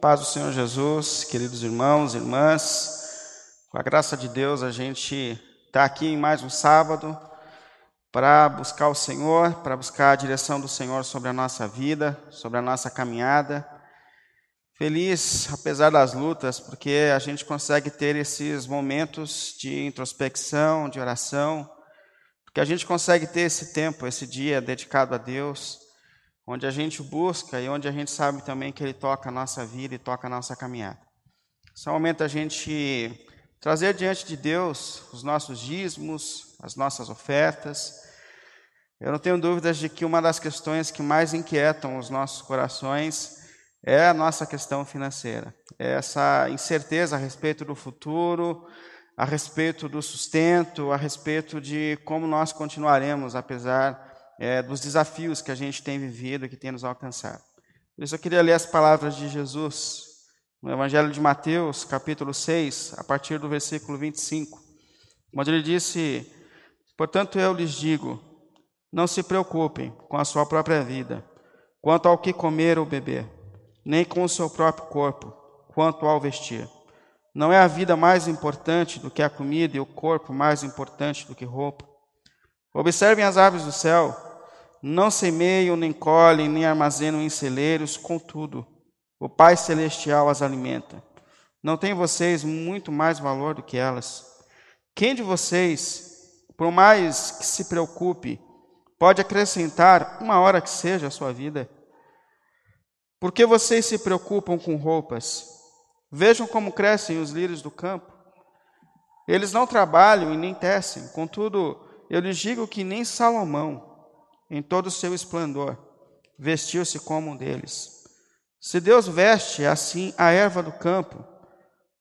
Paz do Senhor Jesus, queridos irmãos e irmãs, com a graça de Deus a gente está aqui em mais um sábado para buscar o Senhor, para buscar a direção do Senhor sobre a nossa vida, sobre a nossa caminhada. Feliz, apesar das lutas, porque a gente consegue ter esses momentos de introspecção, de oração, porque a gente consegue ter esse tempo, esse dia dedicado a Deus onde a gente busca e onde a gente sabe também que Ele toca a nossa vida e toca a nossa caminhada. Esse é o momento da gente trazer diante de Deus os nossos dízimos, as nossas ofertas. Eu não tenho dúvidas de que uma das questões que mais inquietam os nossos corações é a nossa questão financeira. É essa incerteza a respeito do futuro, a respeito do sustento, a respeito de como nós continuaremos, apesar é, dos desafios que a gente tem vivido e que tem nos alcançado. Por isso eu queria ler as palavras de Jesus no Evangelho de Mateus, capítulo 6, a partir do versículo 25, onde ele disse: Portanto eu lhes digo, não se preocupem com a sua própria vida, quanto ao que comer ou beber, nem com o seu próprio corpo, quanto ao vestir. Não é a vida mais importante do que a comida e o corpo mais importante do que roupa? Observem as aves do céu, não semeiam, nem colhem, nem armazenam em celeiros, contudo, o Pai Celestial as alimenta. Não tem vocês muito mais valor do que elas? Quem de vocês, por mais que se preocupe, pode acrescentar uma hora que seja a sua vida? Por que vocês se preocupam com roupas? Vejam como crescem os lírios do campo. Eles não trabalham e nem tecem, contudo, eu lhes digo que nem Salomão, em todo o seu esplendor, vestiu-se como um deles. Se Deus veste assim a erva do campo,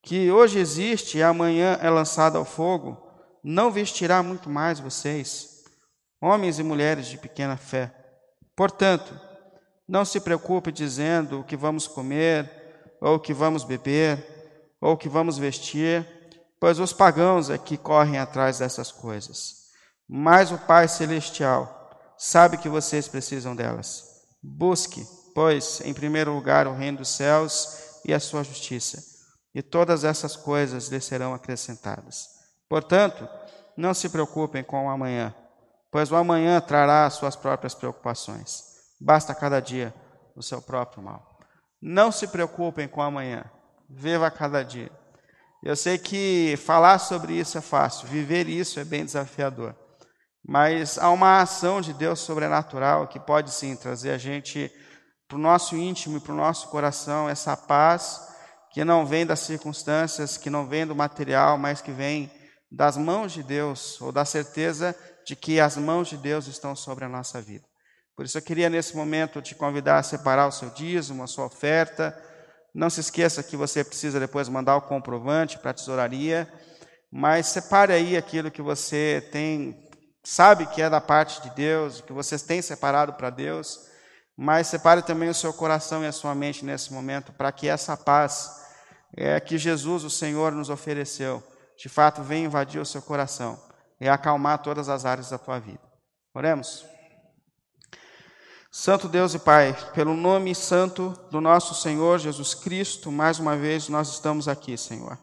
que hoje existe e amanhã é lançada ao fogo, não vestirá muito mais vocês, homens e mulheres de pequena fé. Portanto, não se preocupe dizendo o que vamos comer, ou o que vamos beber, ou o que vamos vestir, pois os pagãos é que correm atrás dessas coisas mas o Pai Celestial sabe que vocês precisam delas. Busque, pois, em primeiro lugar o reino dos céus e a sua justiça, e todas essas coisas lhe serão acrescentadas. Portanto, não se preocupem com o amanhã, pois o amanhã trará as suas próprias preocupações. Basta cada dia o seu próprio mal. Não se preocupem com o amanhã, viva cada dia. Eu sei que falar sobre isso é fácil, viver isso é bem desafiador. Mas há uma ação de Deus sobrenatural que pode sim trazer a gente para o nosso íntimo e para o nosso coração essa paz que não vem das circunstâncias, que não vem do material, mas que vem das mãos de Deus, ou da certeza de que as mãos de Deus estão sobre a nossa vida. Por isso eu queria nesse momento te convidar a separar o seu dízimo, a sua oferta. Não se esqueça que você precisa depois mandar o comprovante para a tesouraria, mas separe aí aquilo que você tem sabe que é da parte de Deus, que vocês têm separado para Deus, mas separe também o seu coração e a sua mente nesse momento, para que essa paz é, que Jesus, o Senhor, nos ofereceu, de fato venha invadir o seu coração e acalmar todas as áreas da tua vida. Oremos. Santo Deus e Pai, pelo nome santo do nosso Senhor Jesus Cristo, mais uma vez nós estamos aqui, Senhor.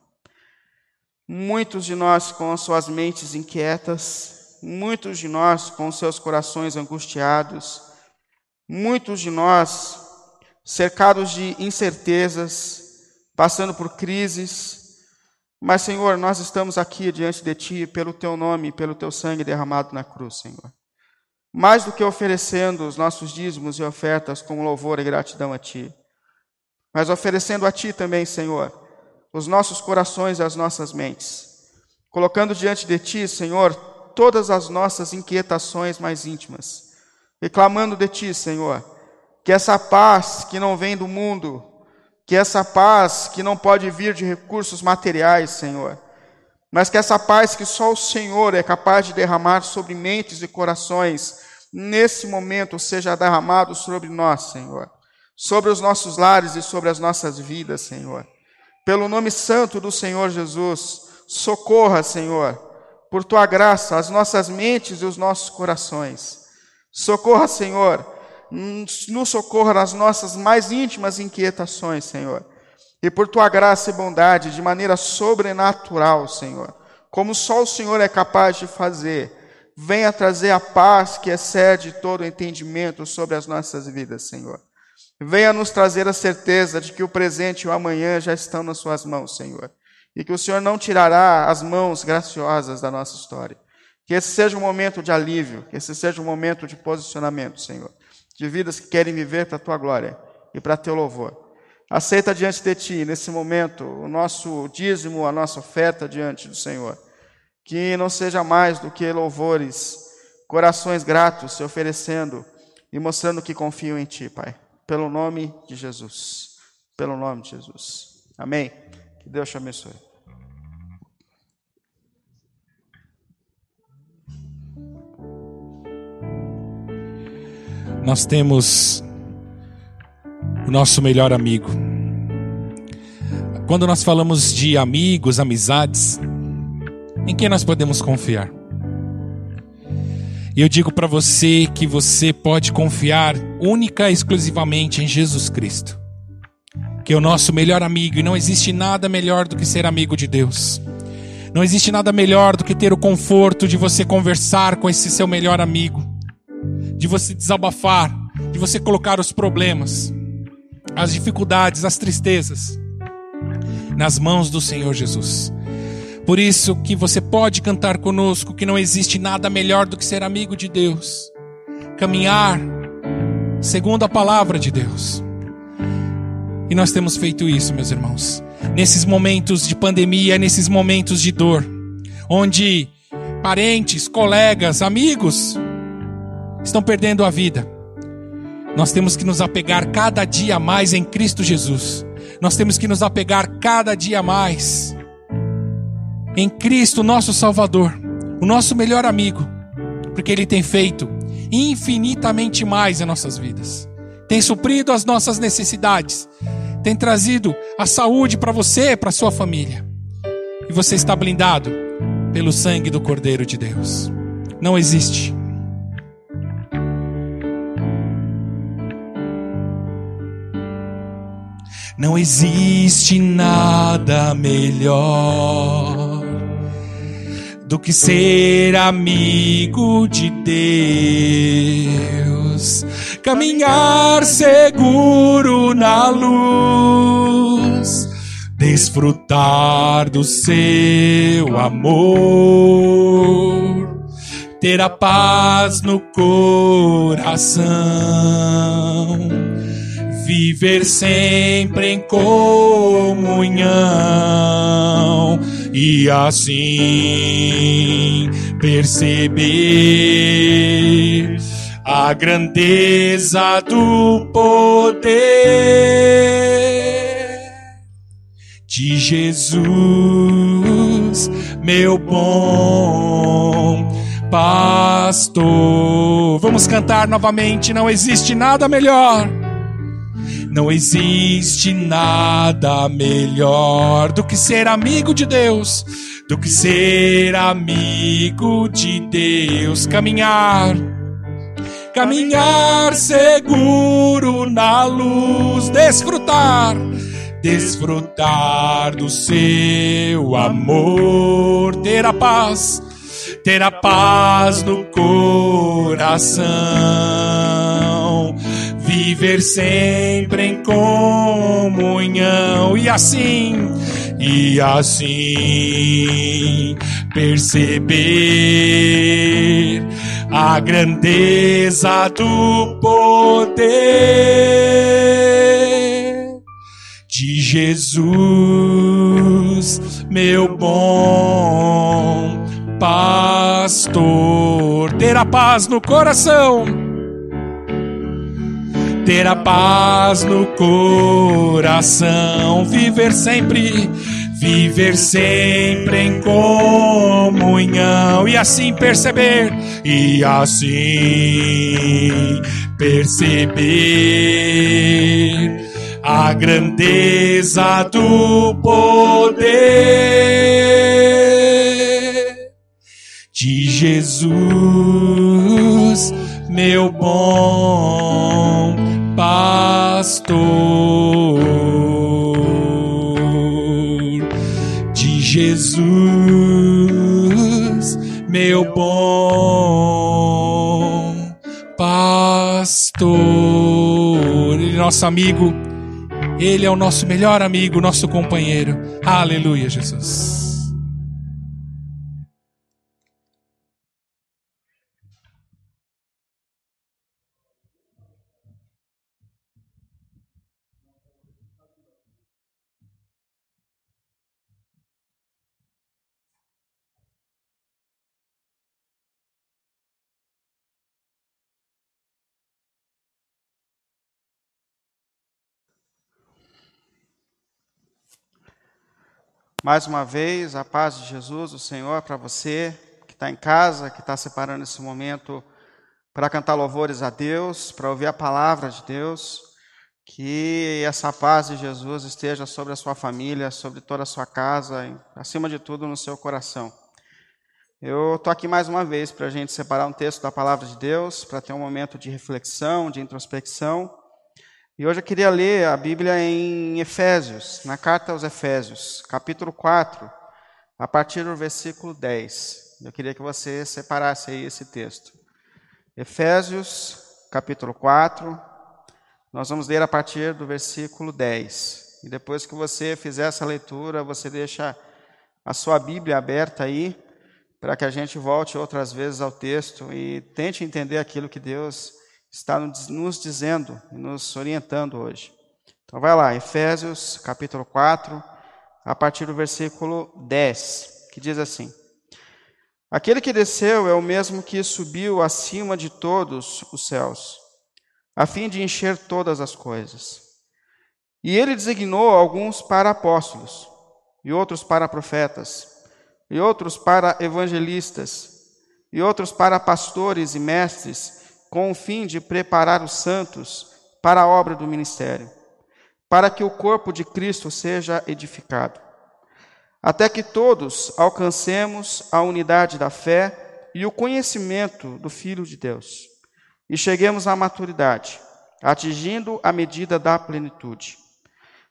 Muitos de nós com as suas mentes inquietas, muitos de nós com seus corações angustiados, muitos de nós cercados de incertezas, passando por crises, mas, Senhor, nós estamos aqui diante de Ti pelo Teu nome, pelo Teu sangue derramado na cruz, Senhor. Mais do que oferecendo os nossos dízimos e ofertas com louvor e gratidão a Ti, mas oferecendo a Ti também, Senhor, os nossos corações e as nossas mentes, colocando diante de Ti, Senhor, todas as nossas inquietações mais íntimas, reclamando de Ti, Senhor, que essa paz que não vem do mundo, que essa paz que não pode vir de recursos materiais, Senhor, mas que essa paz que só o Senhor é capaz de derramar sobre mentes e corações, nesse momento seja derramado sobre nós, Senhor, sobre os nossos lares e sobre as nossas vidas, Senhor. Pelo nome santo do Senhor Jesus, socorra, Senhor por tua graça, as nossas mentes e os nossos corações. Socorra, Senhor, nos socorra nas nossas mais íntimas inquietações, Senhor. E por tua graça e bondade, de maneira sobrenatural, Senhor, como só o Senhor é capaz de fazer, venha trazer a paz que excede todo entendimento sobre as nossas vidas, Senhor. Venha nos trazer a certeza de que o presente e o amanhã já estão nas Suas mãos, Senhor. E que o Senhor não tirará as mãos graciosas da nossa história. Que esse seja um momento de alívio, que esse seja um momento de posicionamento, Senhor. De vidas que querem viver para a Tua glória e para Teu louvor. Aceita diante de Ti, nesse momento, o nosso dízimo, a nossa oferta diante do Senhor. Que não seja mais do que louvores, corações gratos se oferecendo e mostrando que confiam em Ti, Pai. Pelo nome de Jesus. Pelo nome de Jesus. Amém. Que Deus te abençoe. Nós temos o nosso melhor amigo. Quando nós falamos de amigos, amizades, em quem nós podemos confiar? E eu digo para você que você pode confiar única e exclusivamente em Jesus Cristo, que é o nosso melhor amigo, e não existe nada melhor do que ser amigo de Deus. Não existe nada melhor do que ter o conforto de você conversar com esse seu melhor amigo, de você desabafar, de você colocar os problemas, as dificuldades, as tristezas nas mãos do Senhor Jesus. Por isso que você pode cantar conosco que não existe nada melhor do que ser amigo de Deus. Caminhar segundo a palavra de Deus. E nós temos feito isso, meus irmãos. Nesses momentos de pandemia, nesses momentos de dor, onde parentes, colegas, amigos estão perdendo a vida. Nós temos que nos apegar cada dia mais em Cristo Jesus. Nós temos que nos apegar cada dia mais em Cristo, nosso Salvador, o nosso melhor amigo, porque Ele tem feito infinitamente mais em nossas vidas, tem suprido as nossas necessidades, tem trazido a saúde para você, para sua família, e você está blindado pelo sangue do Cordeiro de Deus. Não existe. Não existe nada melhor do que ser amigo de Deus, caminhar seguro na luz, desfrutar do seu amor, ter a paz no coração, viver sempre em comunhão. E assim perceber a grandeza do poder de Jesus, meu bom pastor. Vamos cantar novamente, não existe nada melhor não existe nada melhor do que ser amigo de Deus, do que ser amigo de Deus, caminhar, caminhar seguro na luz, desfrutar, desfrutar do seu amor, ter a paz, ter a paz no coração viver sempre em comunhão e assim e assim perceber a grandeza do poder de Jesus, meu bom pastor, ter a paz no coração. Ter a paz no coração, viver sempre, viver sempre em comunhão e assim perceber, e assim perceber a grandeza do poder de Jesus, meu bom de Jesus, meu bom pastor. Ele é nosso amigo, ele é o nosso melhor amigo, nosso companheiro. Aleluia, Jesus. Mais uma vez, a paz de Jesus, o Senhor, para você que está em casa, que está separando esse momento para cantar louvores a Deus, para ouvir a palavra de Deus. Que essa paz de Jesus esteja sobre a sua família, sobre toda a sua casa, e, acima de tudo no seu coração. Eu estou aqui mais uma vez para a gente separar um texto da palavra de Deus, para ter um momento de reflexão, de introspecção. E hoje eu queria ler a Bíblia em Efésios, na carta aos Efésios, capítulo 4, a partir do versículo 10. Eu queria que você separasse aí esse texto. Efésios, capítulo 4, nós vamos ler a partir do versículo 10. E depois que você fizer essa leitura, você deixa a sua Bíblia aberta aí, para que a gente volte outras vezes ao texto e tente entender aquilo que Deus está nos dizendo e nos orientando hoje. Então vai lá, Efésios capítulo 4, a partir do versículo 10, que diz assim: Aquele que desceu é o mesmo que subiu acima de todos os céus, a fim de encher todas as coisas. E ele designou alguns para apóstolos, e outros para profetas, e outros para evangelistas, e outros para pastores e mestres, com o fim de preparar os santos para a obra do ministério, para que o corpo de Cristo seja edificado, até que todos alcancemos a unidade da fé e o conhecimento do Filho de Deus, e cheguemos à maturidade, atingindo a medida da plenitude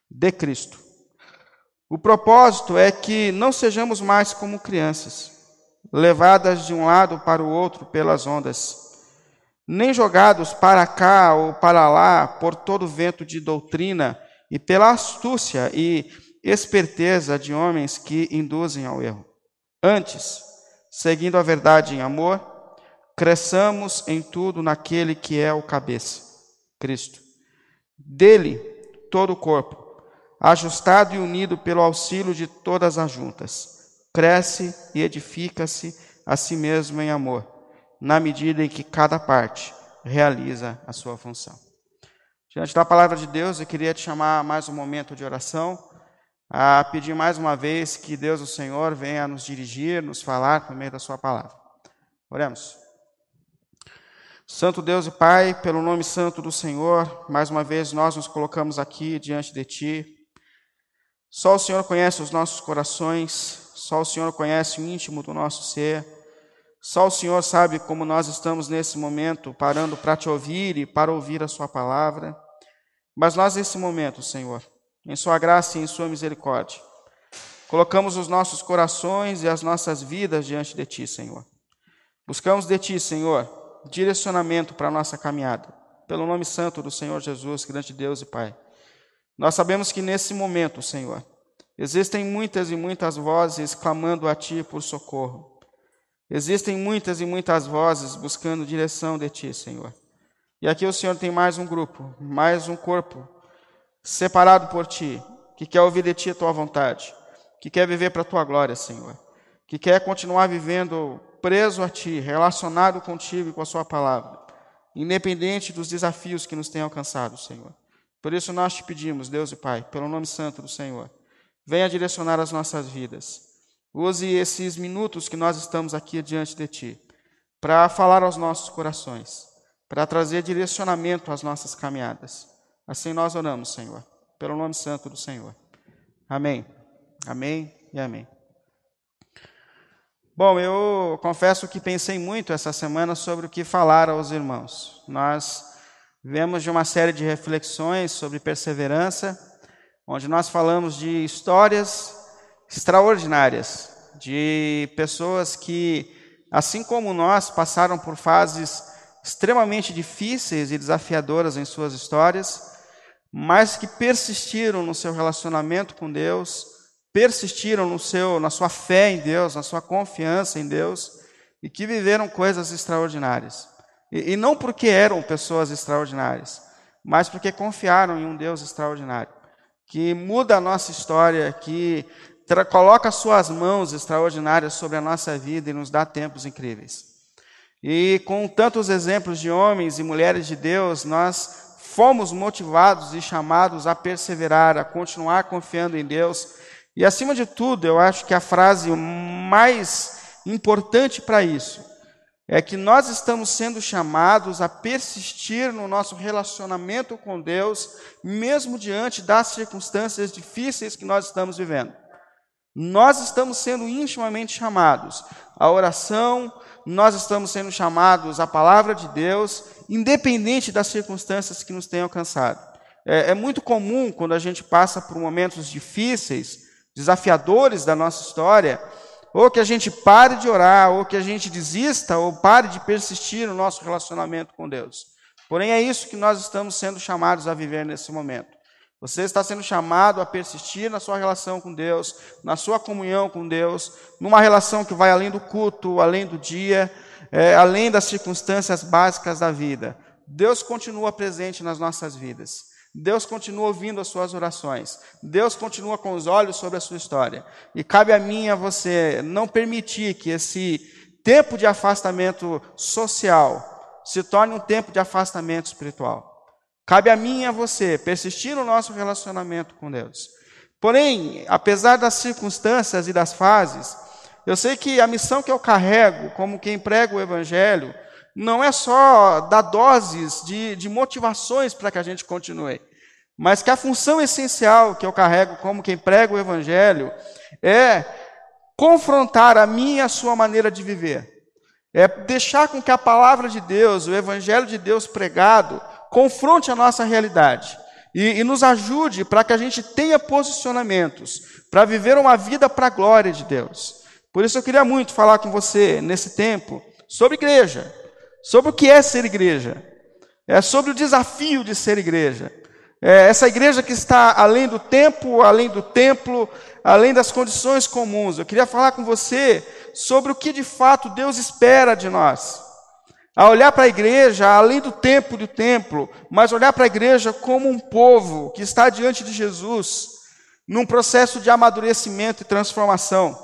de Cristo. O propósito é que não sejamos mais como crianças, levadas de um lado para o outro pelas ondas nem jogados para cá ou para lá por todo vento de doutrina e pela astúcia e esperteza de homens que induzem ao erro. Antes, seguindo a verdade em amor, cresçamos em tudo naquele que é o cabeça, Cristo. Dele, todo o corpo, ajustado e unido pelo auxílio de todas as juntas, cresce e edifica-se a si mesmo em amor na medida em que cada parte realiza a sua função. Diante da palavra de Deus, eu queria te chamar mais um momento de oração, a pedir mais uma vez que Deus, o Senhor, venha nos dirigir, nos falar por meio da sua palavra. Oremos. Santo Deus e Pai, pelo nome santo do Senhor, mais uma vez nós nos colocamos aqui diante de Ti. Só o Senhor conhece os nossos corações, só o Senhor conhece o íntimo do nosso ser. Só o Senhor sabe como nós estamos nesse momento parando para te ouvir e para ouvir a Sua palavra. Mas nós, nesse momento, Senhor, em Sua graça e em Sua misericórdia, colocamos os nossos corações e as nossas vidas diante de Ti, Senhor. Buscamos de Ti, Senhor, direcionamento para a nossa caminhada. Pelo nome santo do Senhor Jesus, grande Deus e Pai. Nós sabemos que nesse momento, Senhor, existem muitas e muitas vozes clamando a Ti por socorro. Existem muitas e muitas vozes buscando direção de Ti, Senhor. E aqui o Senhor tem mais um grupo, mais um corpo, separado por Ti, que quer ouvir de Ti a Tua vontade, que quer viver para a Tua glória, Senhor, que quer continuar vivendo preso a Ti, relacionado contigo e com a Sua palavra, independente dos desafios que nos têm alcançado, Senhor. Por isso nós te pedimos, Deus e Pai, pelo nome santo do Senhor, venha direcionar as nossas vidas. Use esses minutos que nós estamos aqui diante de Ti para falar aos nossos corações, para trazer direcionamento às nossas caminhadas. Assim nós oramos, Senhor, pelo nome santo do Senhor. Amém. Amém e amém. Bom, eu confesso que pensei muito essa semana sobre o que falar aos irmãos. Nós Vemos de uma série de reflexões sobre perseverança, onde nós falamos de histórias extraordinárias, de pessoas que, assim como nós, passaram por fases extremamente difíceis e desafiadoras em suas histórias, mas que persistiram no seu relacionamento com Deus, persistiram no seu, na sua fé em Deus, na sua confiança em Deus, e que viveram coisas extraordinárias. E, e não porque eram pessoas extraordinárias, mas porque confiaram em um Deus extraordinário, que muda a nossa história, que coloca suas mãos extraordinárias sobre a nossa vida e nos dá tempos incríveis. E com tantos exemplos de homens e mulheres de Deus, nós fomos motivados e chamados a perseverar, a continuar confiando em Deus. E acima de tudo, eu acho que a frase mais importante para isso é que nós estamos sendo chamados a persistir no nosso relacionamento com Deus, mesmo diante das circunstâncias difíceis que nós estamos vivendo. Nós estamos sendo intimamente chamados à oração, nós estamos sendo chamados à palavra de Deus, independente das circunstâncias que nos tenham alcançado. É, é muito comum, quando a gente passa por momentos difíceis, desafiadores da nossa história, ou que a gente pare de orar, ou que a gente desista, ou pare de persistir no nosso relacionamento com Deus. Porém, é isso que nós estamos sendo chamados a viver nesse momento. Você está sendo chamado a persistir na sua relação com Deus, na sua comunhão com Deus, numa relação que vai além do culto, além do dia, é, além das circunstâncias básicas da vida. Deus continua presente nas nossas vidas. Deus continua ouvindo as suas orações. Deus continua com os olhos sobre a sua história. E cabe a mim a você não permitir que esse tempo de afastamento social se torne um tempo de afastamento espiritual. Cabe a mim e a você persistir no nosso relacionamento com Deus. Porém, apesar das circunstâncias e das fases, eu sei que a missão que eu carrego, como quem prega o Evangelho, não é só dar doses de, de motivações para que a gente continue, mas que a função essencial que eu carrego como quem prega o Evangelho é confrontar a minha e a sua maneira de viver. É deixar com que a palavra de Deus, o Evangelho de Deus pregado, confronte a nossa realidade e, e nos ajude para que a gente tenha posicionamentos para viver uma vida para a glória de Deus. Por isso eu queria muito falar com você nesse tempo sobre igreja, sobre o que é ser igreja, é sobre o desafio de ser igreja. É essa igreja que está além do tempo, além do templo, além das condições comuns. Eu queria falar com você sobre o que de fato Deus espera de nós a olhar para a igreja, além do tempo do templo, mas olhar para a igreja como um povo que está diante de Jesus, num processo de amadurecimento e transformação.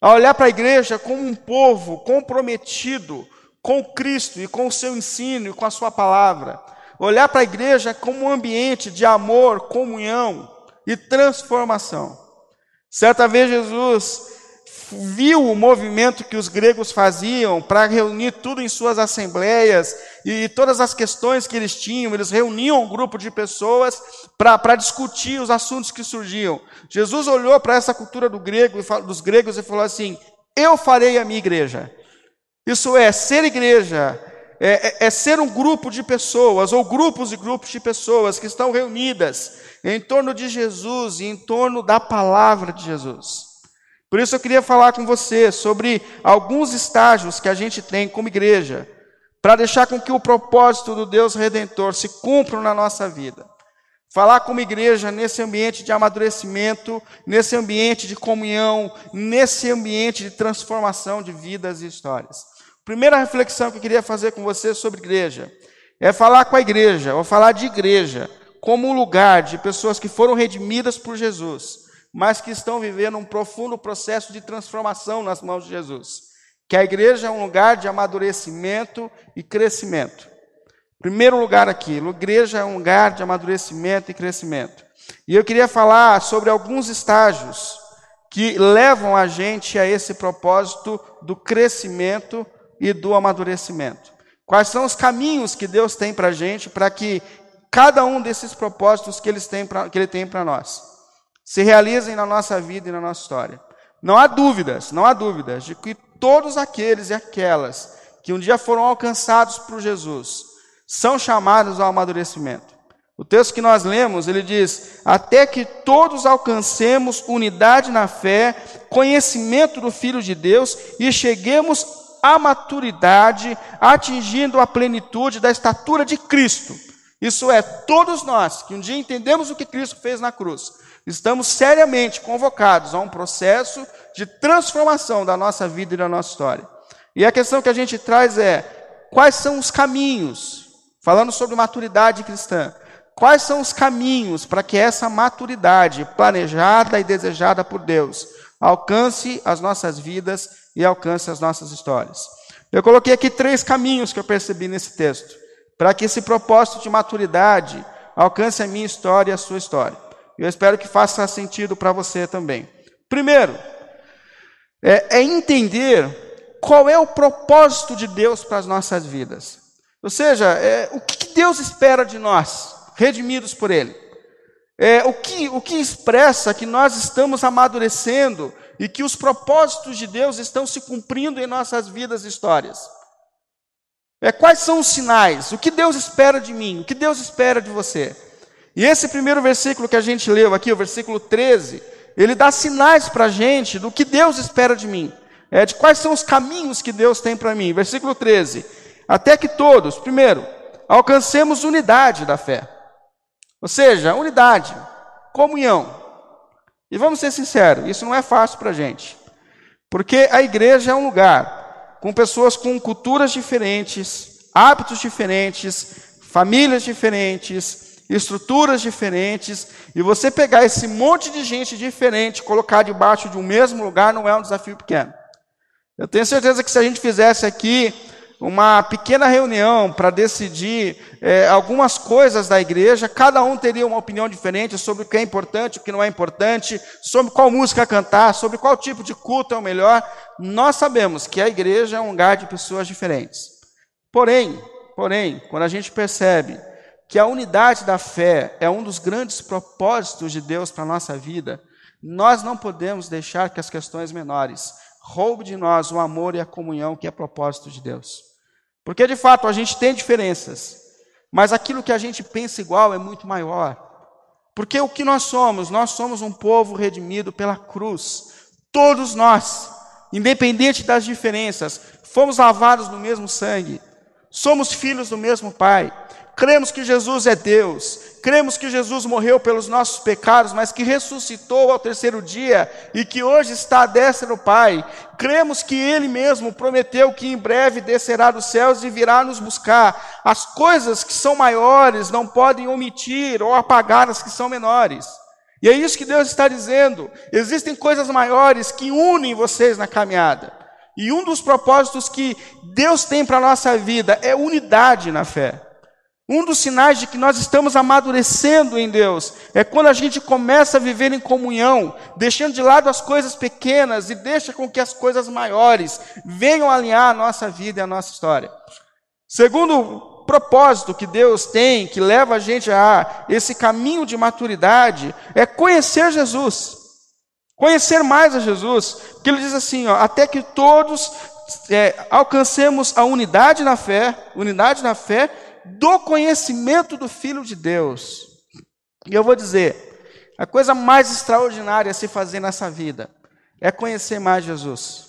A olhar para a igreja como um povo comprometido com Cristo e com o seu ensino e com a sua palavra. Olhar para a igreja como um ambiente de amor, comunhão e transformação. Certa vez Jesus viu o movimento que os gregos faziam para reunir tudo em suas assembleias e todas as questões que eles tinham, eles reuniam um grupo de pessoas para discutir os assuntos que surgiam. Jesus olhou para essa cultura do grego, dos gregos e falou assim: Eu farei a minha igreja. Isso é, ser igreja é, é, é ser um grupo de pessoas, ou grupos e grupos de pessoas que estão reunidas em torno de Jesus e em torno da palavra de Jesus. Por isso eu queria falar com você sobre alguns estágios que a gente tem como igreja, para deixar com que o propósito do Deus Redentor se cumpra na nossa vida. Falar como igreja nesse ambiente de amadurecimento, nesse ambiente de comunhão, nesse ambiente de transformação de vidas e histórias. Primeira reflexão que eu queria fazer com você sobre igreja é falar com a igreja, ou falar de igreja, como um lugar de pessoas que foram redimidas por Jesus mas que estão vivendo um profundo processo de transformação nas mãos de Jesus. Que a igreja é um lugar de amadurecimento e crescimento. Primeiro lugar aqui, a igreja é um lugar de amadurecimento e crescimento. E eu queria falar sobre alguns estágios que levam a gente a esse propósito do crescimento e do amadurecimento. Quais são os caminhos que Deus tem para a gente para que cada um desses propósitos que, eles têm pra, que Ele tem para nós se realizem na nossa vida e na nossa história. Não há dúvidas, não há dúvidas de que todos aqueles e aquelas que um dia foram alcançados por Jesus são chamados ao amadurecimento. O texto que nós lemos, ele diz: Até que todos alcancemos unidade na fé, conhecimento do Filho de Deus e cheguemos à maturidade, atingindo a plenitude da estatura de Cristo. Isso é, todos nós que um dia entendemos o que Cristo fez na cruz, estamos seriamente convocados a um processo de transformação da nossa vida e da nossa história. E a questão que a gente traz é: quais são os caminhos, falando sobre maturidade cristã, quais são os caminhos para que essa maturidade planejada e desejada por Deus alcance as nossas vidas e alcance as nossas histórias? Eu coloquei aqui três caminhos que eu percebi nesse texto, para que esse propósito de maturidade alcance a minha história e a sua história. Eu espero que faça sentido para você também. Primeiro, é, é entender qual é o propósito de Deus para as nossas vidas. Ou seja, é, o que Deus espera de nós, redimidos por Ele. É, o, que, o que expressa que nós estamos amadurecendo e que os propósitos de Deus estão se cumprindo em nossas vidas e histórias. É, quais são os sinais? O que Deus espera de mim? O que Deus espera de você? E esse primeiro versículo que a gente leu aqui, o versículo 13, ele dá sinais para a gente do que Deus espera de mim é, de quais são os caminhos que Deus tem para mim. Versículo 13. Até que todos, primeiro, alcancemos unidade da fé. Ou seja, unidade, comunhão. E vamos ser sinceros, isso não é fácil para a gente. Porque a igreja é um lugar com pessoas com culturas diferentes, hábitos diferentes, famílias diferentes, estruturas diferentes, e você pegar esse monte de gente diferente, colocar debaixo de um mesmo lugar, não é um desafio pequeno. Eu tenho certeza que se a gente fizesse aqui uma pequena reunião para decidir é, algumas coisas da igreja, cada um teria uma opinião diferente sobre o que é importante, o que não é importante, sobre qual música cantar, sobre qual tipo de culto é o melhor. Nós sabemos que a igreja é um lugar de pessoas diferentes. Porém, porém, quando a gente percebe que a unidade da fé é um dos grandes propósitos de Deus para a nossa vida, nós não podemos deixar que as questões menores roube de nós o amor e a comunhão que é propósito de Deus. Porque de fato a gente tem diferenças, mas aquilo que a gente pensa igual é muito maior. Porque o que nós somos? Nós somos um povo redimido pela cruz. Todos nós, independente das diferenças, fomos lavados no mesmo sangue. Somos filhos do mesmo Pai cremos que Jesus é Deus, cremos que Jesus morreu pelos nossos pecados, mas que ressuscitou ao terceiro dia e que hoje está à destra do Pai, cremos que Ele mesmo prometeu que em breve descerá dos céus e virá nos buscar. As coisas que são maiores não podem omitir ou apagar as que são menores. E é isso que Deus está dizendo. Existem coisas maiores que unem vocês na caminhada. E um dos propósitos que Deus tem para a nossa vida é unidade na fé. Um dos sinais de que nós estamos amadurecendo em Deus é quando a gente começa a viver em comunhão, deixando de lado as coisas pequenas e deixa com que as coisas maiores venham alinhar a nossa vida e a nossa história. Segundo propósito que Deus tem, que leva a gente a esse caminho de maturidade, é conhecer Jesus. Conhecer mais a Jesus. Porque ele diz assim, ó, até que todos é, alcancemos a unidade na fé, unidade na fé do conhecimento do Filho de Deus. E eu vou dizer, a coisa mais extraordinária a se fazer nessa vida é conhecer mais Jesus.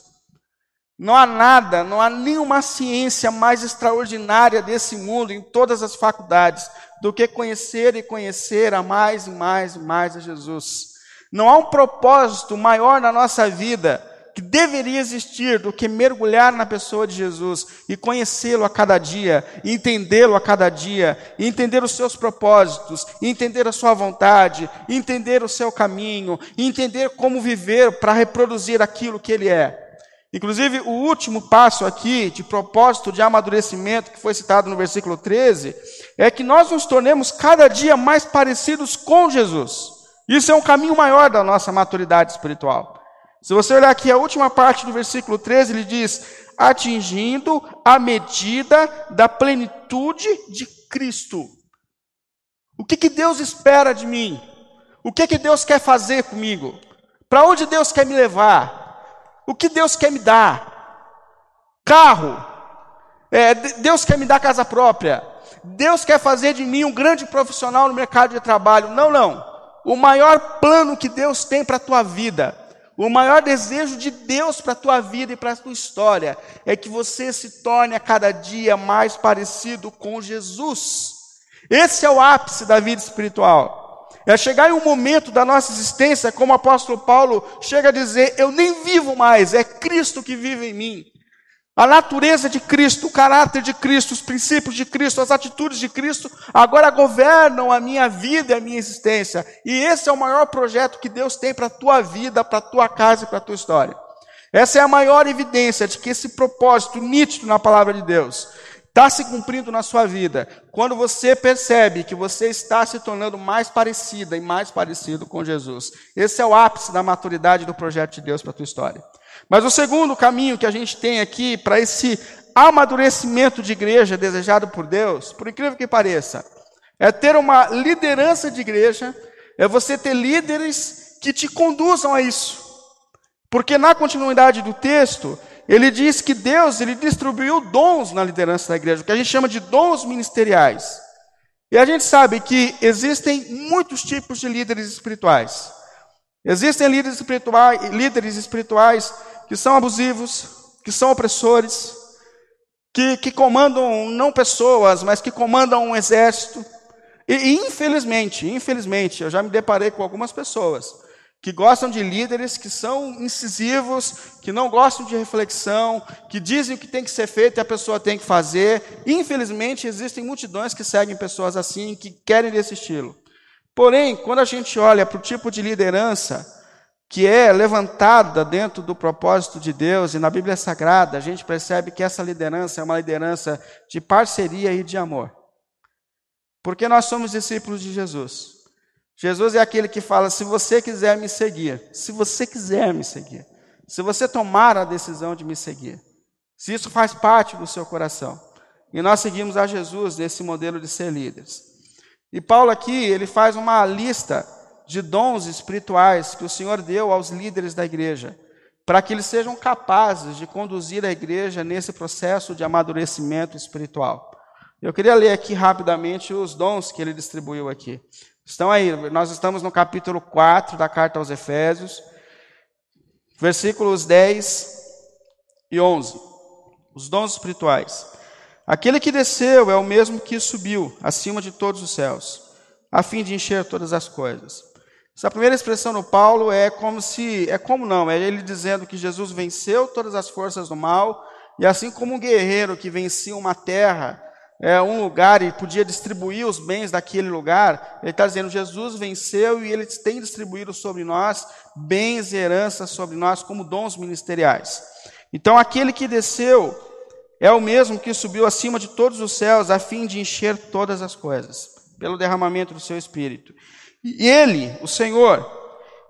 Não há nada, não há nenhuma ciência mais extraordinária desse mundo, em todas as faculdades, do que conhecer e conhecer a mais e mais e mais a Jesus. Não há um propósito maior na nossa vida que deveria existir do que mergulhar na pessoa de Jesus e conhecê-lo a cada dia, entendê-lo a cada dia, entender os seus propósitos, entender a sua vontade, entender o seu caminho, entender como viver para reproduzir aquilo que ele é. Inclusive, o último passo aqui, de propósito de amadurecimento, que foi citado no versículo 13, é que nós nos tornemos cada dia mais parecidos com Jesus. Isso é um caminho maior da nossa maturidade espiritual. Se você olhar aqui a última parte do versículo 13, ele diz: atingindo a medida da plenitude de Cristo. O que, que Deus espera de mim? O que, que Deus quer fazer comigo? Para onde Deus quer me levar? O que Deus quer me dar? Carro. É, Deus quer me dar casa própria. Deus quer fazer de mim um grande profissional no mercado de trabalho. Não, não. O maior plano que Deus tem para a tua vida, o maior desejo de Deus para a tua vida e para a tua história, é que você se torne a cada dia mais parecido com Jesus. Esse é o ápice da vida espiritual. É chegar em um momento da nossa existência, como o apóstolo Paulo chega a dizer: Eu nem vivo mais, é Cristo que vive em mim. A natureza de Cristo, o caráter de Cristo, os princípios de Cristo, as atitudes de Cristo, agora governam a minha vida e a minha existência. E esse é o maior projeto que Deus tem para a tua vida, para a tua casa e para a tua história. Essa é a maior evidência de que esse propósito nítido na palavra de Deus está se cumprindo na sua vida. Quando você percebe que você está se tornando mais parecida e mais parecido com Jesus. Esse é o ápice da maturidade do projeto de Deus para a tua história. Mas o segundo caminho que a gente tem aqui para esse amadurecimento de igreja desejado por Deus, por incrível que pareça, é ter uma liderança de igreja, é você ter líderes que te conduzam a isso. Porque na continuidade do texto, ele diz que Deus ele distribuiu dons na liderança da igreja, o que a gente chama de dons ministeriais. E a gente sabe que existem muitos tipos de líderes espirituais. Existem líderes espirituais, líderes espirituais que são abusivos, que são opressores, que, que comandam não pessoas, mas que comandam um exército. E, infelizmente, infelizmente, eu já me deparei com algumas pessoas que gostam de líderes que são incisivos, que não gostam de reflexão, que dizem o que tem que ser feito e a pessoa tem que fazer. Infelizmente, existem multidões que seguem pessoas assim, que querem desse estilo. Porém, quando a gente olha para o tipo de liderança que é levantada dentro do propósito de Deus e na Bíblia Sagrada, a gente percebe que essa liderança é uma liderança de parceria e de amor. Porque nós somos discípulos de Jesus. Jesus é aquele que fala: se você quiser me seguir, se você quiser me seguir, se você tomar a decisão de me seguir, se isso faz parte do seu coração. E nós seguimos a Jesus nesse modelo de ser líderes. E Paulo aqui, ele faz uma lista de dons espirituais que o Senhor deu aos líderes da igreja, para que eles sejam capazes de conduzir a igreja nesse processo de amadurecimento espiritual. Eu queria ler aqui rapidamente os dons que ele distribuiu aqui. Estão aí, nós estamos no capítulo 4 da carta aos Efésios, versículos 10 e 11. Os dons espirituais. Aquele que desceu é o mesmo que subiu acima de todos os céus, a fim de encher todas as coisas. Essa primeira expressão no Paulo é como se, é como não, é ele dizendo que Jesus venceu todas as forças do mal, e assim como um guerreiro que vencia uma terra, é, um lugar e podia distribuir os bens daquele lugar, ele está dizendo: Jesus venceu e ele tem distribuído sobre nós bens e heranças sobre nós como dons ministeriais. Então, aquele que desceu é o mesmo que subiu acima de todos os céus a fim de encher todas as coisas, pelo derramamento do seu espírito. E ele, o Senhor,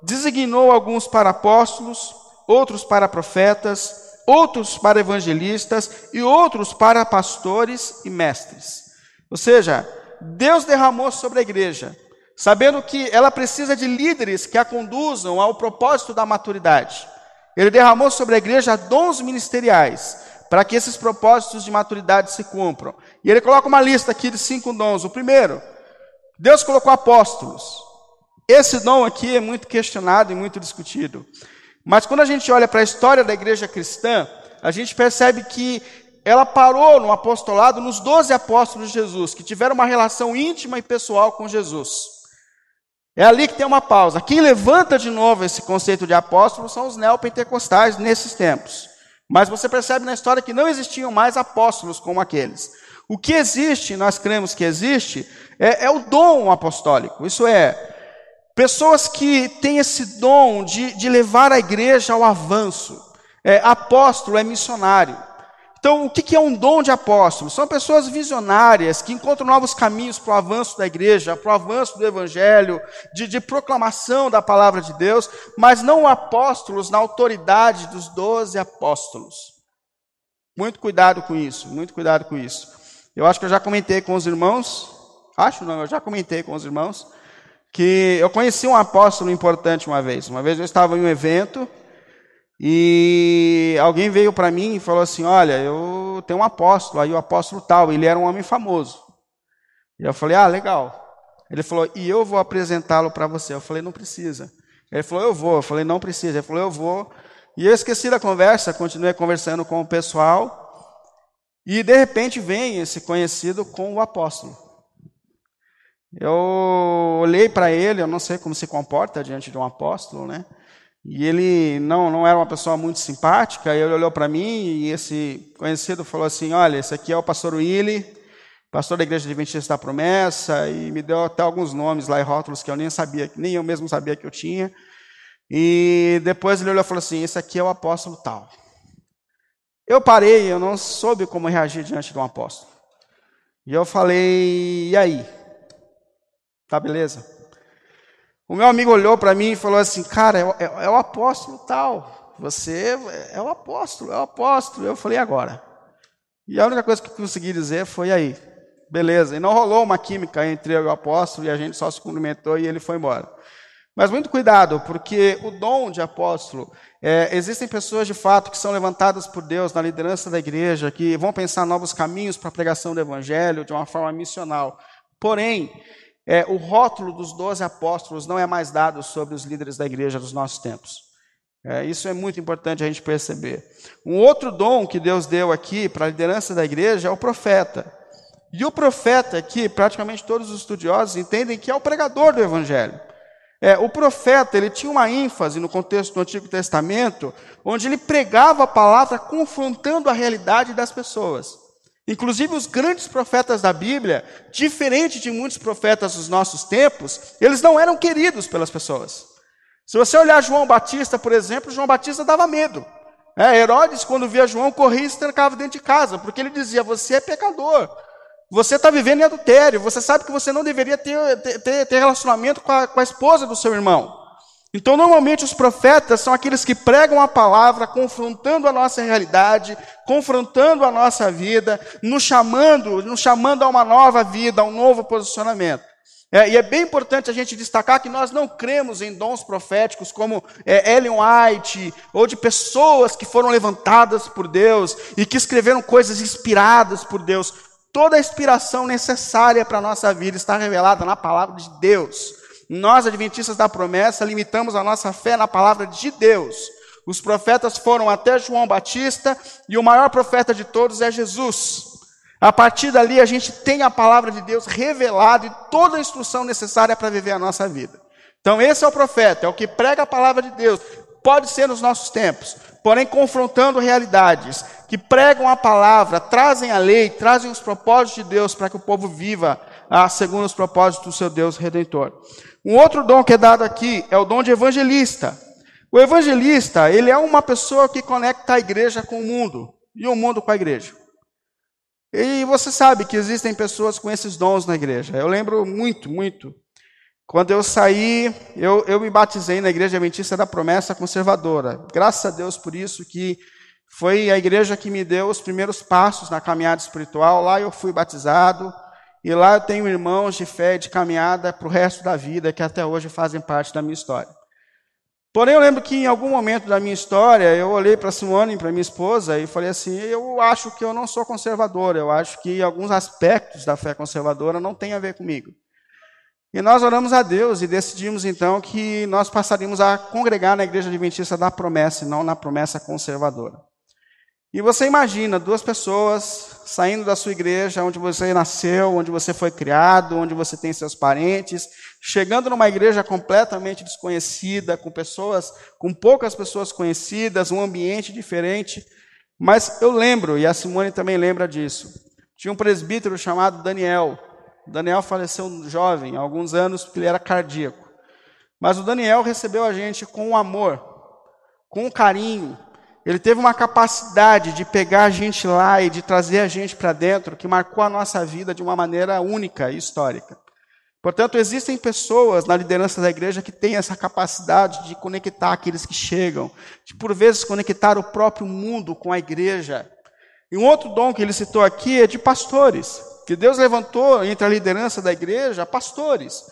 designou alguns para apóstolos, outros para profetas, outros para evangelistas e outros para pastores e mestres. Ou seja, Deus derramou sobre a igreja, sabendo que ela precisa de líderes que a conduzam ao propósito da maturidade. Ele derramou sobre a igreja dons ministeriais, para que esses propósitos de maturidade se cumpram. E ele coloca uma lista aqui de cinco dons. O primeiro, Deus colocou apóstolos. Esse dom aqui é muito questionado e muito discutido. Mas quando a gente olha para a história da igreja cristã, a gente percebe que ela parou no apostolado nos doze apóstolos de Jesus, que tiveram uma relação íntima e pessoal com Jesus. É ali que tem uma pausa. Quem levanta de novo esse conceito de apóstolo são os neopentecostais nesses tempos. Mas você percebe na história que não existiam mais apóstolos como aqueles. O que existe, nós cremos que existe, é, é o dom apostólico. Isso é, pessoas que têm esse dom de, de levar a igreja ao avanço. É, apóstolo é missionário. Então, o que é um dom de apóstolo? São pessoas visionárias que encontram novos caminhos para o avanço da igreja, para o avanço do evangelho, de, de, proclamação da palavra de Deus, mas não apóstolos na autoridade dos doze apóstolos. Muito cuidado com isso, muito cuidado com isso. Eu acho que eu já comentei com os irmãos, acho não, eu já comentei com os irmãos, que eu conheci um apóstolo importante uma vez. Uma vez eu estava em um evento e alguém veio para mim e falou assim: Olha, eu tenho um apóstolo, aí o apóstolo tal, ele era um homem famoso. E eu falei, ah, legal. Ele falou, e eu vou apresentá-lo para você. Eu falei, não precisa. Ele falou, eu vou. Eu falei, não precisa. Ele falou, eu vou. E eu esqueci da conversa, continuei conversando com o pessoal. E de repente vem esse conhecido com o apóstolo. Eu olhei para ele, eu não sei como se comporta diante de um apóstolo, né? E ele não, não era uma pessoa muito simpática, ele olhou para mim e esse conhecido falou assim: Olha, esse aqui é o pastor Willy, pastor da igreja Adventista da Promessa, e me deu até alguns nomes lá e rótulos que eu nem sabia, nem eu mesmo sabia que eu tinha. E depois ele olhou e falou assim: Esse aqui é o apóstolo tal. Eu parei, eu não soube como reagir diante de um apóstolo. E eu falei: E aí? Tá beleza? O meu amigo olhou para mim e falou assim: Cara, é, é, é, o apóstolo tal. Você é o apóstolo, é o apóstolo. Eu falei: Agora. E a única coisa que eu consegui dizer foi: Aí, beleza. E não rolou uma química entre eu e o apóstolo e a gente só se cumprimentou e ele foi embora. Mas muito cuidado, porque o dom de apóstolo, é, existem pessoas de fato que são levantadas por Deus na liderança da igreja, que vão pensar novos caminhos para a pregação do evangelho de uma forma missional. Porém, é, o rótulo dos doze apóstolos não é mais dado sobre os líderes da igreja dos nossos tempos. É, isso é muito importante a gente perceber. Um outro dom que Deus deu aqui para a liderança da igreja é o profeta. E o profeta aqui, praticamente todos os estudiosos entendem que é o pregador do evangelho. É, o profeta ele tinha uma ênfase no contexto do Antigo Testamento, onde ele pregava a palavra confrontando a realidade das pessoas. Inclusive, os grandes profetas da Bíblia, diferente de muitos profetas dos nossos tempos, eles não eram queridos pelas pessoas. Se você olhar João Batista, por exemplo, João Batista dava medo. É, Herodes, quando via João, corria e se trancava dentro de casa, porque ele dizia: Você é pecador, você está vivendo em adultério, você sabe que você não deveria ter, ter, ter relacionamento com a, com a esposa do seu irmão. Então, normalmente, os profetas são aqueles que pregam a palavra, confrontando a nossa realidade, confrontando a nossa vida, nos chamando, nos chamando a uma nova vida, a um novo posicionamento. É, e é bem importante a gente destacar que nós não cremos em dons proféticos como é, Ellen White, ou de pessoas que foram levantadas por Deus e que escreveram coisas inspiradas por Deus. Toda a inspiração necessária para a nossa vida está revelada na palavra de Deus. Nós, adventistas da promessa, limitamos a nossa fé na palavra de Deus. Os profetas foram até João Batista e o maior profeta de todos é Jesus. A partir dali, a gente tem a palavra de Deus revelada e toda a instrução necessária para viver a nossa vida. Então, esse é o profeta, é o que prega a palavra de Deus. Pode ser nos nossos tempos, porém confrontando realidades que pregam a palavra, trazem a lei, trazem os propósitos de Deus para que o povo viva ah, segundo os propósitos do seu Deus redentor. Um outro dom que é dado aqui é o dom de evangelista. O evangelista, ele é uma pessoa que conecta a igreja com o mundo e o mundo com a igreja. E você sabe que existem pessoas com esses dons na igreja. Eu lembro muito, muito. Quando eu saí, eu, eu me batizei na igreja adventista da promessa conservadora. Graças a Deus por isso que foi a igreja que me deu os primeiros passos na caminhada espiritual. Lá eu fui batizado. E lá eu tenho irmãos de fé de caminhada para o resto da vida que até hoje fazem parte da minha história. Porém, eu lembro que em algum momento da minha história, eu olhei para Simone, para minha esposa, e falei assim: eu acho que eu não sou conservador, eu acho que alguns aspectos da fé conservadora não têm a ver comigo. E nós oramos a Deus e decidimos então que nós passaríamos a congregar na Igreja Adventista da Promessa e não na promessa conservadora. E você imagina duas pessoas saindo da sua igreja, onde você nasceu, onde você foi criado, onde você tem seus parentes, chegando numa igreja completamente desconhecida, com pessoas, com poucas pessoas conhecidas, um ambiente diferente. Mas eu lembro, e a Simone também lembra disso. Tinha um presbítero chamado Daniel. Daniel faleceu jovem, há alguns anos, porque ele era cardíaco. Mas o Daniel recebeu a gente com um amor, com um carinho, ele teve uma capacidade de pegar a gente lá e de trazer a gente para dentro que marcou a nossa vida de uma maneira única e histórica. Portanto, existem pessoas na liderança da igreja que têm essa capacidade de conectar aqueles que chegam, de por vezes conectar o próprio mundo com a igreja. E um outro dom que ele citou aqui é de pastores, que Deus levantou entre a liderança da igreja pastores.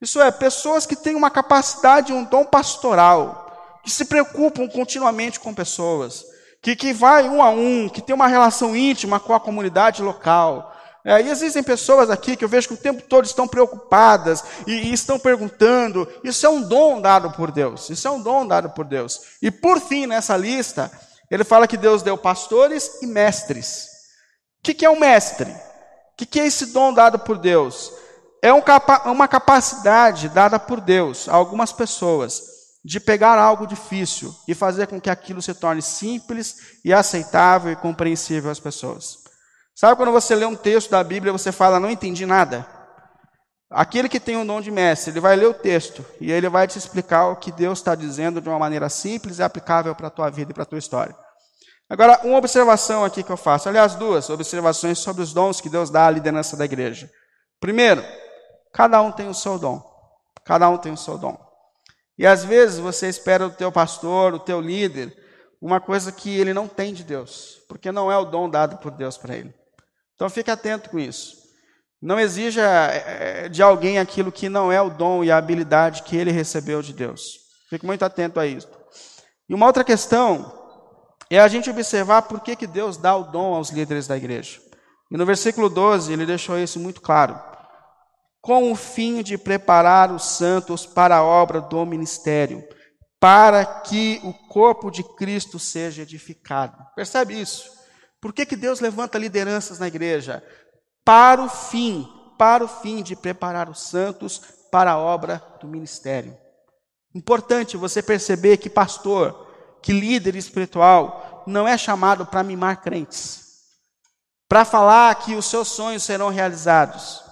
Isso é, pessoas que têm uma capacidade, um dom pastoral que se preocupam continuamente com pessoas, que, que vai um a um, que tem uma relação íntima com a comunidade local. É, e existem pessoas aqui que eu vejo que o tempo todo estão preocupadas e, e, estão perguntando. Isso é um dom dado por Deus. Isso é um dom dado por Deus. E por fim, nessa lista, ele fala que Deus deu pastores e mestres. O que, que é um mestre? O que, que é esse dom dado por Deus? É um capa uma capacidade dada por Deus a algumas pessoas de pegar algo difícil e fazer com que aquilo se torne simples e aceitável e compreensível às pessoas. Sabe quando você lê um texto da Bíblia e você fala, não entendi nada? Aquele que tem o dom de mestre, ele vai ler o texto e ele vai te explicar o que Deus está dizendo de uma maneira simples e aplicável para a tua vida e para a tua história. Agora, uma observação aqui que eu faço, aliás, duas observações sobre os dons que Deus dá à liderança da igreja. Primeiro, cada um tem o seu dom. Cada um tem o seu dom. E às vezes você espera do teu pastor, o teu líder, uma coisa que ele não tem de Deus, porque não é o dom dado por Deus para ele. Então fique atento com isso. Não exija eh, de alguém aquilo que não é o dom e a habilidade que ele recebeu de Deus. Fique muito atento a isso. E uma outra questão é a gente observar por que, que Deus dá o dom aos líderes da igreja. E no versículo 12 ele deixou isso muito claro. Com o fim de preparar os santos para a obra do ministério, para que o corpo de Cristo seja edificado. Percebe isso? Por que, que Deus levanta lideranças na igreja? Para o fim, para o fim de preparar os santos para a obra do ministério. Importante você perceber que pastor, que líder espiritual, não é chamado para mimar crentes, para falar que os seus sonhos serão realizados.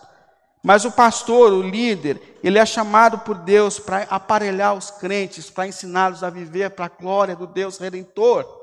Mas o pastor, o líder, ele é chamado por Deus para aparelhar os crentes, para ensiná-los a viver para a glória do Deus redentor.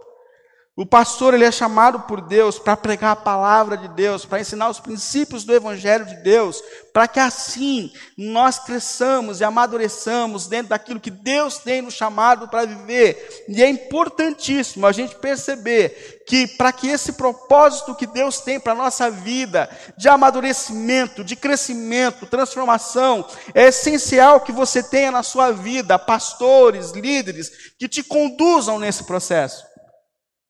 O pastor ele é chamado por Deus para pregar a palavra de Deus, para ensinar os princípios do evangelho de Deus, para que assim nós cresçamos e amadureçamos dentro daquilo que Deus tem nos chamado para viver. E é importantíssimo a gente perceber que para que esse propósito que Deus tem para a nossa vida, de amadurecimento, de crescimento, transformação, é essencial que você tenha na sua vida pastores, líderes que te conduzam nesse processo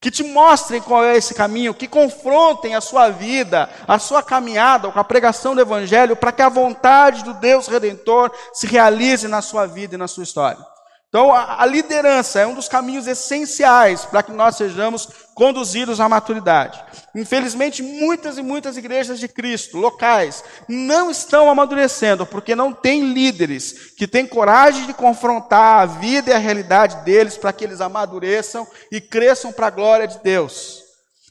que te mostrem qual é esse caminho, que confrontem a sua vida, a sua caminhada com a pregação do Evangelho, para que a vontade do Deus Redentor se realize na sua vida e na sua história. Então, a, liderança é um dos caminhos essenciais para que nós sejamos conduzidos à maturidade. Infelizmente, muitas e muitas igrejas de Cristo, locais, não estão amadurecendo porque não têm líderes que têm coragem de confrontar a vida e a realidade deles para que eles amadureçam e cresçam para a glória de Deus.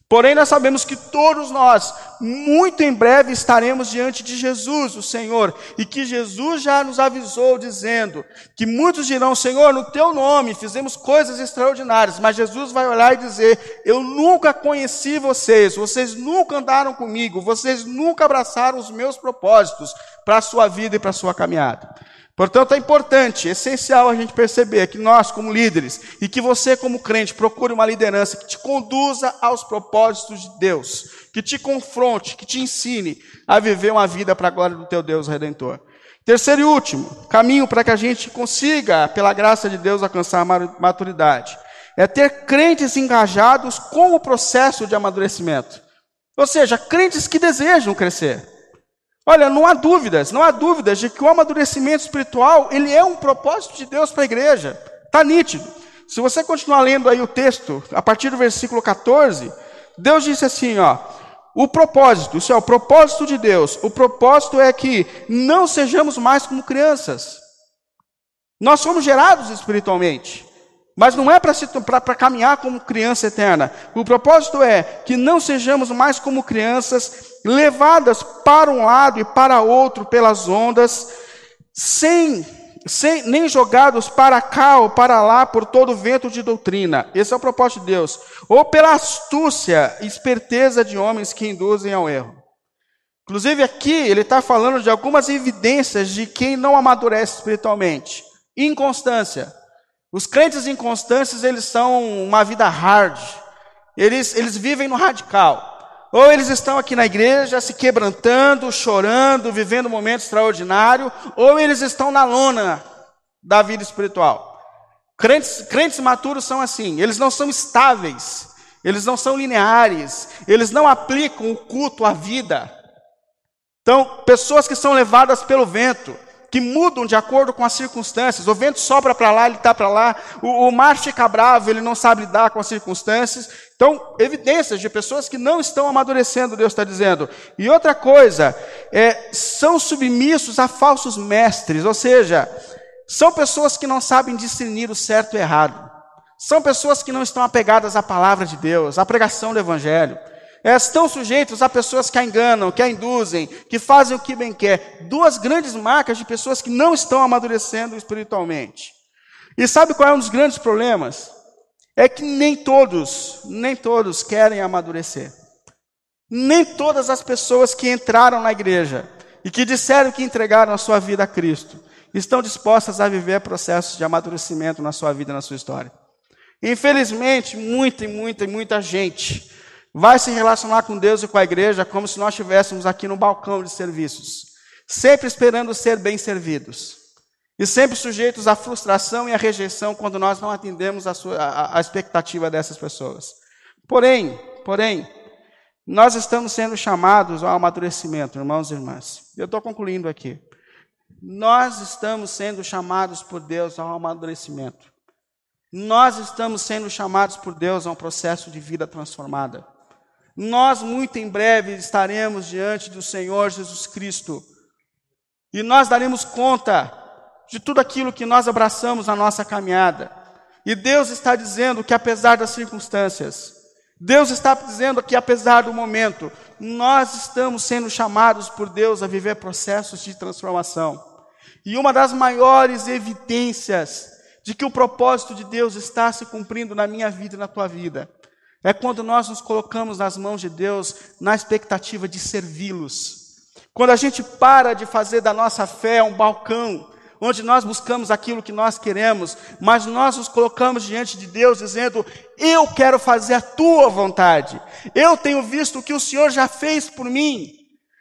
Porém, nós sabemos que todos nós, muito em breve, estaremos diante de Jesus, o Senhor, e que Jesus já nos avisou, dizendo que muitos dirão: Senhor, no teu nome fizemos coisas extraordinárias, mas Jesus vai olhar e dizer: Eu nunca conheci vocês, vocês nunca andaram comigo, vocês nunca abraçaram os meus propósitos para a sua vida e para a sua caminhada. Portanto, é importante, é essencial a gente perceber que nós, como líderes, e que você, como crente, procure uma liderança que te conduza aos propósitos de Deus, que te confronte, que te ensine a viver uma vida para a glória do teu Deus Redentor. Terceiro e último, caminho para que a gente consiga, pela graça de Deus, alcançar a maturidade, é ter crentes engajados com o processo de amadurecimento. Ou seja, crentes que desejam crescer. Olha, não há dúvidas, não há dúvidas de que o amadurecimento espiritual, ele é um propósito de Deus para a igreja. Está nítido. Se você continuar lendo aí o texto, a partir do versículo 14, Deus disse assim, ó, o propósito, isso é o propósito de Deus. O propósito é que não sejamos mais como crianças. Nós somos gerados espiritualmente. Mas não é para caminhar como criança eterna. O propósito é que não sejamos mais como crianças, levadas para um lado e para outro pelas ondas, sem, sem nem jogados para cá ou para lá por todo vento de doutrina. Esse é o propósito de Deus. Ou pela astúcia e esperteza de homens que induzem ao erro. Inclusive aqui ele está falando de algumas evidências de quem não amadurece espiritualmente. Inconstância. Os crentes inconstantes, eles são uma vida hard. Eles, eles vivem no radical. Ou eles estão aqui na igreja se quebrantando, chorando, vivendo um momento extraordinário, ou eles estão na lona da vida espiritual. Crentes, crentes maturos são assim, eles não são estáveis, eles não são lineares, eles não aplicam o culto à vida. Então, pessoas que são levadas pelo vento, que mudam de acordo com as circunstâncias. O vento sopra para lá, ele está para lá. O, o, mar fica bravo, ele não sabe lidar com as circunstâncias. Então, evidências de pessoas que não estão amadurecendo, Deus está dizendo. E outra coisa, é, são submissos a falsos mestres, ou seja, são pessoas que não sabem discernir o certo e o errado. São pessoas que não estão apegadas à palavra de Deus, à pregação do Evangelho. Estão sujeitos a pessoas que a enganam, que a induzem, que fazem o que bem quer. Duas grandes marcas de pessoas que não estão amadurecendo espiritualmente. E sabe qual é um dos grandes problemas? É que nem todos, nem todos querem amadurecer. Nem todas as pessoas que entraram na igreja e que disseram que entregaram a sua vida a Cristo estão dispostas a viver processos de amadurecimento na sua vida, na sua história. Infelizmente, muita e muita e muita gente vai se relacionar com Deus e com a igreja como se nós estivéssemos aqui no balcão de serviços, sempre esperando ser bem servidos. E sempre sujeitos à frustração e à rejeição quando nós não atendemos a, sua, a, a expectativa dessas pessoas. Porém, porém, nós estamos sendo chamados ao amadurecimento, irmãos e irmãs. Eu estou concluindo aqui. Nós estamos sendo chamados por Deus ao amadurecimento. Nós estamos sendo chamados por Deus a um processo de vida transformada. Nós muito em breve estaremos diante do Senhor Jesus Cristo. E nós daremos conta de tudo aquilo que nós abraçamos na nossa caminhada. E Deus está dizendo que apesar das circunstâncias, Deus está dizendo que apesar do momento, nós estamos sendo chamados por Deus a viver processos de transformação. E uma das maiores evidências de que o propósito de Deus está se cumprindo na minha vida e na tua vida é quando nós nos colocamos nas mãos de Deus na expectativa de servi-los. Quando a gente para de fazer da nossa fé um balcão, onde nós buscamos aquilo que nós queremos, mas nós nos colocamos diante de Deus dizendo: Eu quero fazer a tua vontade. Eu tenho visto o que o Senhor já fez por mim.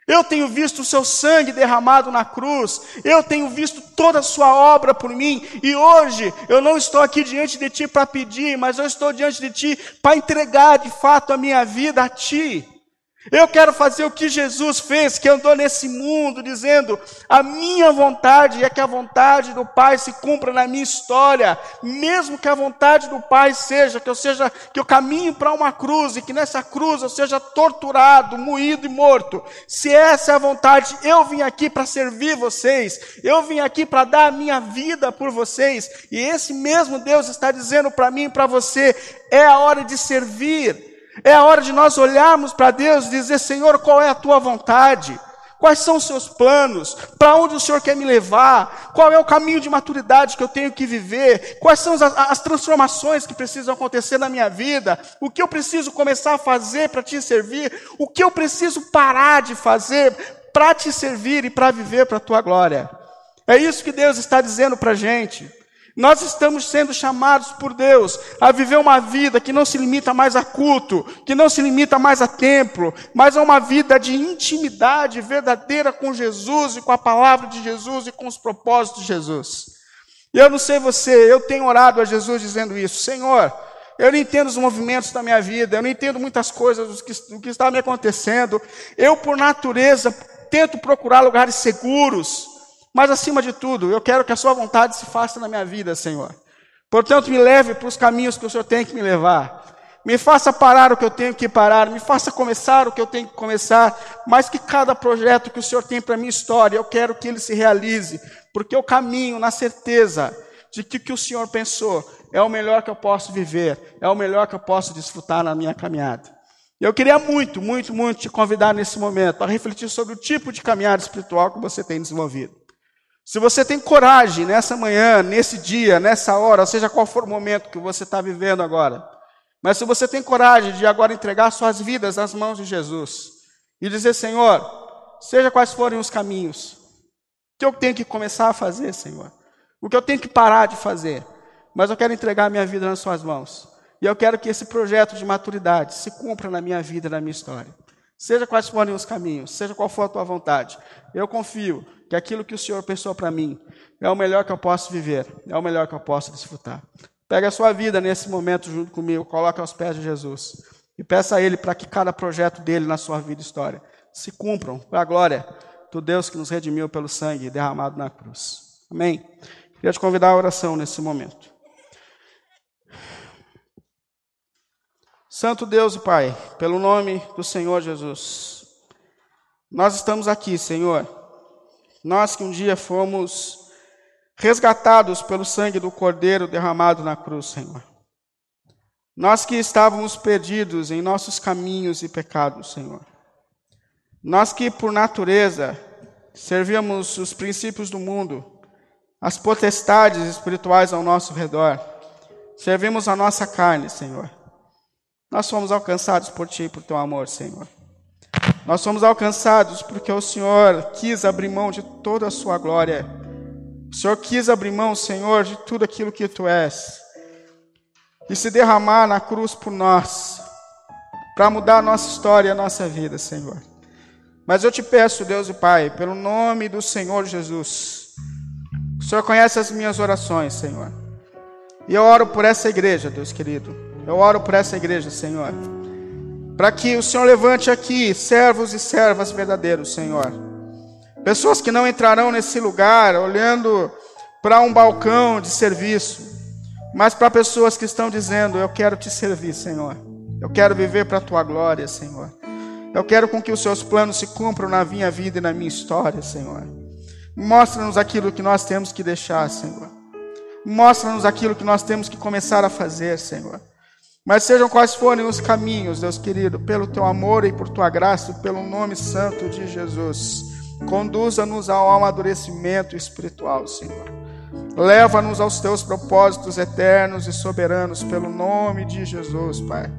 Eu tenho visto o seu sangue derramado na cruz, eu tenho visto toda a sua obra por mim, e hoje eu não estou aqui diante de ti para pedir, mas eu estou diante de ti para entregar de fato a minha vida a ti. Eu quero fazer o que Jesus fez, que andou nesse mundo dizendo: a minha vontade é que a vontade do Pai se cumpra na minha história, mesmo que a vontade do Pai seja que eu seja que eu caminhe para uma cruz e que nessa cruz eu seja torturado, moído e morto. Se essa é a vontade, eu vim aqui para servir vocês. Eu vim aqui para dar a minha vida por vocês. E esse mesmo Deus está dizendo para mim e para você: é a hora de servir. É a hora de nós olharmos para Deus e dizer: Senhor, qual é a tua vontade? Quais são os seus planos? Para onde o Senhor quer me levar? Qual é o caminho de maturidade que eu tenho que viver? Quais são as, as transformações que precisam acontecer na minha vida? O que eu preciso começar a fazer para te servir? O que eu preciso parar de fazer para te servir e para viver para a tua glória? É isso que Deus está dizendo para a gente. Nós estamos sendo chamados por Deus a viver uma vida que não se limita mais a culto, que não se limita mais a templo, mas a uma vida de intimidade verdadeira com Jesus e com a palavra de Jesus e com os propósitos de Jesus. E eu não sei você, eu tenho orado a Jesus dizendo isso, Senhor, eu não entendo os movimentos da minha vida, eu não entendo muitas coisas do que, do que está me acontecendo. Eu, por natureza, tento procurar lugares seguros, mas acima de tudo, eu quero que a sua vontade se faça na minha vida, Senhor. Portanto, me leve para os caminhos que o Senhor tem que me levar. Me faça parar o que eu tenho que parar, me faça começar o que eu tenho que começar, mas que cada projeto que o Senhor tem para a minha história, eu quero que ele se realize, porque eu caminho na certeza de que o que o Senhor pensou é o melhor que eu posso viver, é o melhor que eu posso desfrutar na minha caminhada. Eu queria muito, muito, muito te convidar nesse momento para refletir sobre o tipo de caminhada espiritual que você tem desenvolvido. Se você tem coragem nessa manhã, nesse dia, nessa hora, seja qual for o momento que você está vivendo agora, mas se você tem coragem de agora entregar suas vidas nas mãos de Jesus e dizer, Senhor, seja quais forem os caminhos, o que eu tenho que começar a fazer, Senhor, o que eu tenho que parar de fazer, mas eu quero entregar minha vida nas suas mãos. E eu quero que esse projeto de maturidade se cumpra na minha vida, na minha história. Seja quais forem os caminhos, seja qual for a tua vontade, eu confio que aquilo que o Senhor pensou para mim é o melhor que eu posso viver, é o melhor que eu posso desfrutar. Pega a sua vida nesse momento junto comigo, coloque aos pés de Jesus e peça a Ele para que cada projeto dele na sua vida e história se cumpram para a glória do Deus que nos redimiu pelo sangue derramado na cruz. Amém? Queria te convidar à oração nesse momento. Santo Deus Pai, pelo nome do Senhor Jesus, nós estamos aqui, Senhor, nós que um dia fomos resgatados pelo sangue do Cordeiro derramado na cruz, Senhor. Nós que estávamos perdidos em nossos caminhos e pecados, Senhor. Nós que, por natureza, servíamos os princípios do mundo, as potestades espirituais ao nosso redor, servimos a nossa carne, Senhor. Nós fomos alcançados por Ti, por Teu amor, Senhor. Nós fomos alcançados porque o Senhor quis abrir mão de toda a Sua glória. O Senhor quis abrir mão, Senhor, de tudo aquilo que Tu és. E se derramar na cruz por nós, para mudar a nossa história e a nossa vida, Senhor. Mas eu te peço, Deus e Pai, pelo nome do Senhor Jesus. O Senhor conhece as minhas orações, Senhor. E eu oro por essa igreja, Deus querido. Eu oro por essa igreja, Senhor. Para que o Senhor levante aqui servos e servas verdadeiros, Senhor. Pessoas que não entrarão nesse lugar olhando para um balcão de serviço, mas para pessoas que estão dizendo: Eu quero te servir, Senhor. Eu quero viver para a tua glória, Senhor. Eu quero com que os seus planos se cumpram na minha vida e na minha história, Senhor. Mostra-nos aquilo que nós temos que deixar, Senhor. Mostra-nos aquilo que nós temos que começar a fazer, Senhor. Mas sejam quais forem os caminhos, Deus querido, pelo teu amor e por tua graça, pelo nome santo de Jesus, conduza-nos ao amadurecimento espiritual, Senhor. Leva-nos aos teus propósitos eternos e soberanos, pelo nome de Jesus, Pai.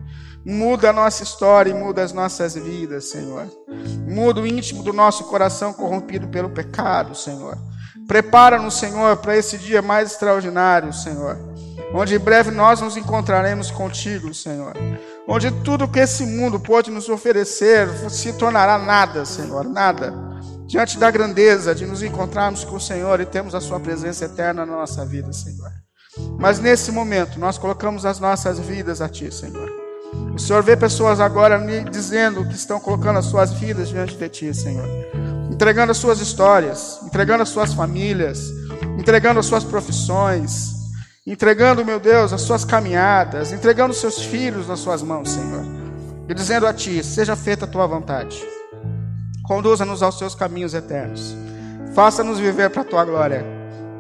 Muda a nossa história e muda as nossas vidas, Senhor. Muda o íntimo do nosso coração corrompido pelo pecado, Senhor. Prepara-nos, Senhor, para esse dia mais extraordinário, Senhor onde em breve nós nos encontraremos contigo, Senhor. Onde tudo que esse mundo pode nos oferecer se tornará nada, Senhor, nada. Diante da grandeza de nos encontrarmos com o Senhor e termos a Sua presença eterna na nossa vida, Senhor. Mas nesse momento, nós colocamos as nossas vidas a Ti, Senhor. O Senhor vê pessoas agora me dizendo que estão colocando as suas vidas diante de Ti, Senhor. Entregando as suas histórias, entregando as suas famílias, entregando as suas profissões, entregando, meu Deus, as suas caminhadas, entregando os seus filhos nas suas mãos, Senhor, e dizendo a Ti: seja feita a Tua vontade, conduza-nos aos Seus caminhos eternos, faça-nos viver para a Tua glória.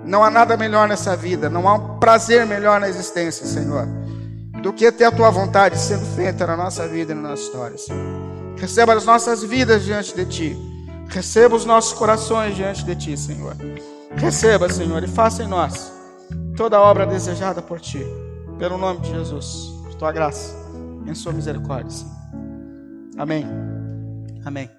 Não há nada melhor nessa vida, não há um prazer melhor na existência, Senhor, do que ter a Tua vontade sendo feita na nossa vida e na nossa história, Senhor. Receba as nossas vidas diante de Ti, receba os nossos corações diante de Ti, Senhor. Receba, Senhor, e faça em nós toda obra desejada por ti, pelo nome de Jesus, por tua graça, em sua misericórdia. Amém. Amém.